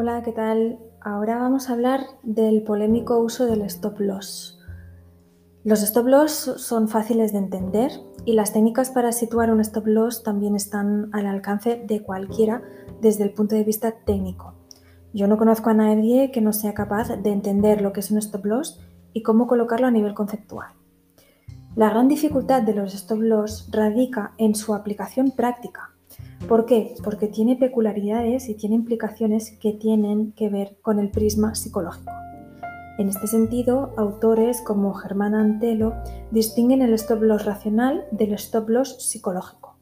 Hola, ¿qué tal? Ahora vamos a hablar del polémico uso del stop loss. Los stop loss son fáciles de entender y las técnicas para situar un stop loss también están al alcance de cualquiera desde el punto de vista técnico. Yo no conozco a nadie que no sea capaz de entender lo que es un stop loss y cómo colocarlo a nivel conceptual. La gran dificultad de los stop loss radica en su aplicación práctica ¿Por qué? Porque tiene peculiaridades y tiene implicaciones que tienen que ver con el prisma psicológico. En este sentido, autores como Germán Antelo distinguen el stop loss racional del stop loss psicológico.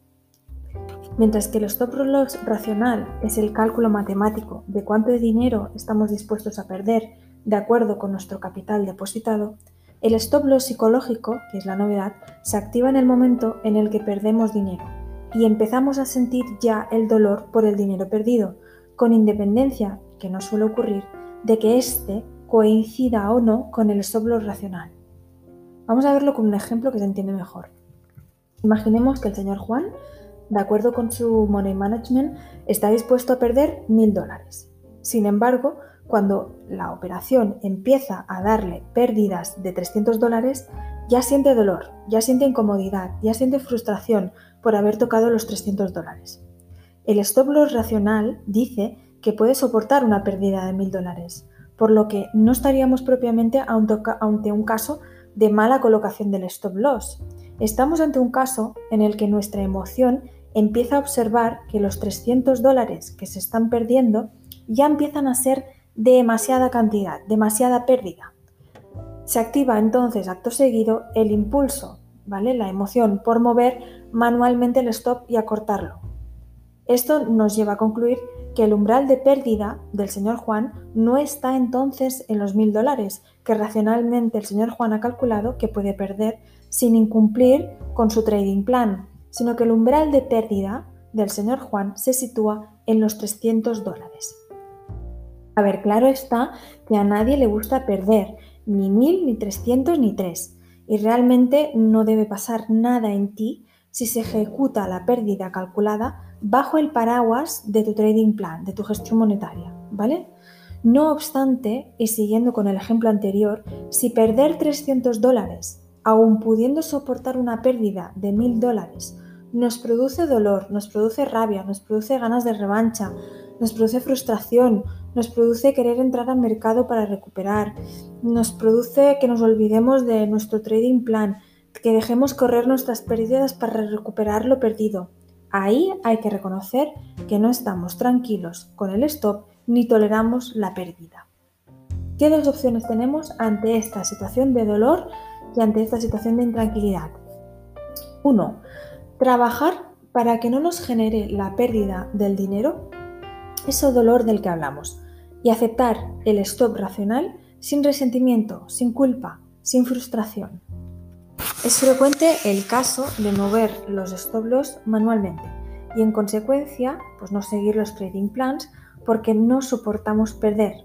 Mientras que el stop loss racional es el cálculo matemático de cuánto dinero estamos dispuestos a perder de acuerdo con nuestro capital depositado, el stop loss psicológico, que es la novedad, se activa en el momento en el que perdemos dinero y empezamos a sentir ya el dolor por el dinero perdido, con independencia, que no suele ocurrir, de que éste coincida o no con el stop racional. Vamos a verlo con un ejemplo que se entiende mejor. Imaginemos que el señor Juan, de acuerdo con su money management, está dispuesto a perder mil dólares. Sin embargo, cuando la operación empieza a darle pérdidas de 300 dólares, ya siente dolor, ya siente incomodidad, ya siente frustración por haber tocado los 300 dólares. El stop loss racional dice que puede soportar una pérdida de 1000 dólares, por lo que no estaríamos propiamente ante un caso de mala colocación del stop loss. Estamos ante un caso en el que nuestra emoción empieza a observar que los 300 dólares que se están perdiendo ya empiezan a ser demasiada cantidad, demasiada pérdida. Se activa entonces acto seguido el impulso, ¿vale? La emoción por mover manualmente el stop y acortarlo. Esto nos lleva a concluir que el umbral de pérdida del señor Juan no está entonces en los mil dólares, que racionalmente el señor Juan ha calculado que puede perder sin incumplir con su trading plan, sino que el umbral de pérdida del señor Juan se sitúa en los 300 dólares. A ver, claro está que a nadie le gusta perder, ni mil, ni trescientos, ni tres. Y realmente no debe pasar nada en ti si se ejecuta la pérdida calculada bajo el paraguas de tu trading plan, de tu gestión monetaria, ¿vale? No obstante, y siguiendo con el ejemplo anterior, si perder 300 dólares, aun pudiendo soportar una pérdida de 1000 dólares, nos produce dolor, nos produce rabia, nos produce ganas de revancha, nos produce frustración, nos produce querer entrar al mercado para recuperar, nos produce que nos olvidemos de nuestro trading plan, que dejemos correr nuestras pérdidas para recuperar lo perdido. Ahí hay que reconocer que no estamos tranquilos con el stop ni toleramos la pérdida. ¿Qué dos opciones tenemos ante esta situación de dolor y ante esta situación de intranquilidad? 1. Trabajar para que no nos genere la pérdida del dinero, ese dolor del que hablamos y aceptar el stop racional sin resentimiento, sin culpa, sin frustración. Es frecuente el caso de mover los stop loss manualmente y en consecuencia pues no seguir los trading plans porque no soportamos perder.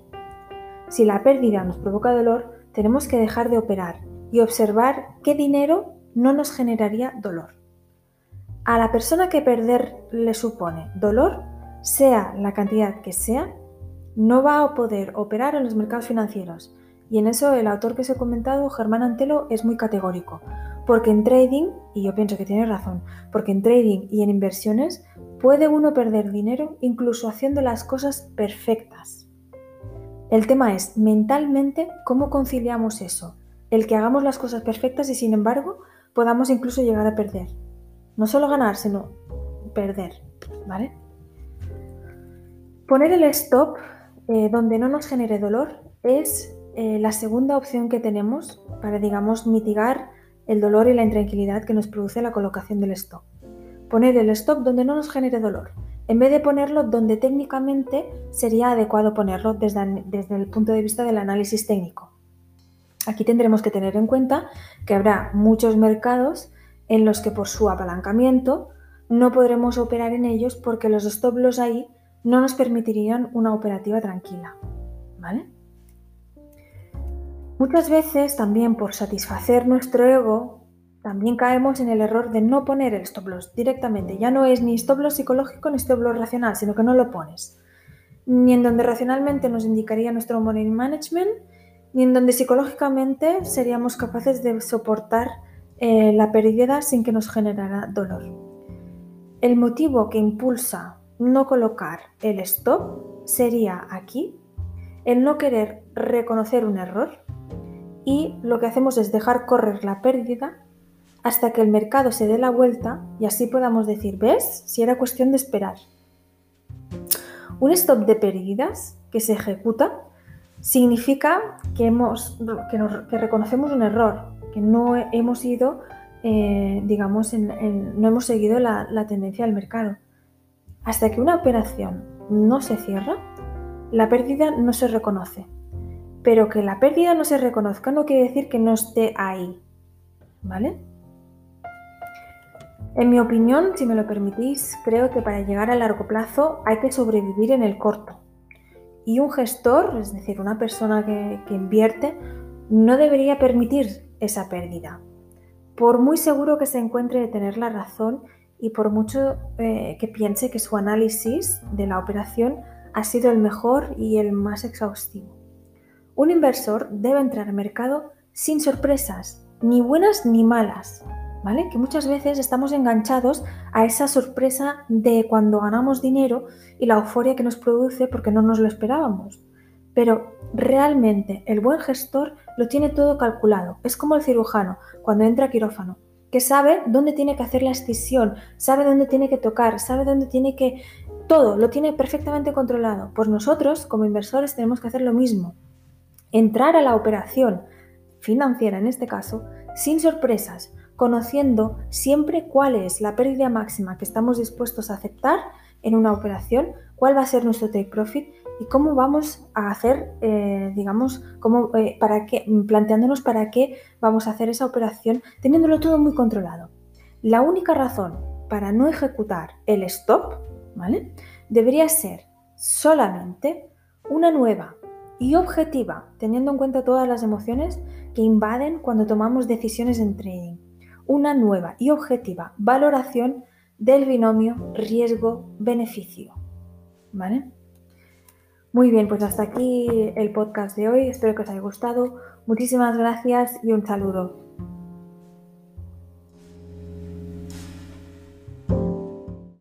Si la pérdida nos provoca dolor, tenemos que dejar de operar y observar qué dinero no nos generaría dolor. A la persona que perder le supone dolor, sea la cantidad que sea, no va a poder operar en los mercados financieros. Y en eso el autor que os he comentado, Germán Antelo, es muy categórico. Porque en trading, y yo pienso que tiene razón, porque en trading y en inversiones puede uno perder dinero incluso haciendo las cosas perfectas. El tema es mentalmente cómo conciliamos eso, el que hagamos las cosas perfectas y sin embargo podamos incluso llegar a perder. No solo ganar, sino perder, ¿vale? Poner el stop eh, donde no nos genere dolor es eh, la segunda opción que tenemos para, digamos, mitigar el dolor y la intranquilidad que nos produce la colocación del stop. Poner el stop donde no nos genere dolor, en vez de ponerlo donde técnicamente sería adecuado ponerlo desde, desde el punto de vista del análisis técnico. Aquí tendremos que tener en cuenta que habrá muchos mercados en los que por su apalancamiento no podremos operar en ellos porque los stop loss ahí no nos permitirían una operativa tranquila. ¿Vale? Muchas veces también por satisfacer nuestro ego, también caemos en el error de no poner el stop loss directamente. Ya no es ni stop loss psicológico ni stop loss racional, sino que no lo pones. ni en donde racionalmente nos indicaría nuestro money management, ni en donde psicológicamente seríamos capaces de soportar eh, la pérdida sin que nos generara dolor. El motivo que impulsa no colocar el stop sería aquí el no querer reconocer un error y lo que hacemos es dejar correr la pérdida hasta que el mercado se dé la vuelta y así podamos decir, ¿ves? Si era cuestión de esperar. Un stop de pérdidas que se ejecuta significa que, hemos, que, reconocemos un error, que no hemos ido, eh, digamos, no hemos seguido la tendencia del mercado. Hasta que una operación no se cierra, la pérdida no se reconoce. Pero que la pérdida no se reconozca no quiere decir que no esté ahí. ¿Vale? En mi opinión, si me lo permitís, creo que para llegar a largo plazo hay que sobrevivir en el corto. Y un gestor, es decir, una persona que, invierte, no debería permitir esa pérdida. Por muy seguro que se encuentre de tener la razón y por mucho eh, que piense que su análisis de la operación ha sido el mejor y el más exhaustivo. Un inversor debe entrar al mercado sin sorpresas, ni buenas ni malas, que muchas veces estamos enganchados a esa sorpresa de cuando ganamos dinero y la euforia que nos produce porque no nos lo esperábamos. Pero realmente el buen gestor lo tiene todo calculado. Es como el cirujano cuando entra a quirófano, que sabe dónde tiene que hacer la excisión, sabe dónde tiene que tocar, sabe dónde tiene que... Todo lo tiene perfectamente controlado. Pues nosotros, como inversores, tenemos que hacer lo mismo. Entrar a la operación financiera, en este caso, sin sorpresas, conociendo siempre cuál es la pérdida máxima que estamos dispuestos a aceptar en una operación, cuál va a ser nuestro take profit y cómo vamos a hacer, eh, digamos, cómo, eh, para qué, planteándonos para qué vamos a hacer esa operación, teniéndolo todo muy controlado. La única razón para no ejecutar el stop, ¿vale? Debería ser solamente una nueva y objetiva, teniendo en cuenta todas las emociones que invaden cuando tomamos decisiones en trading una nueva y objetiva valoración del binomio riesgo-beneficio. ¿Vale? Muy bien, pues hasta aquí el podcast de hoy. Espero que os haya gustado. Muchísimas gracias y un saludo.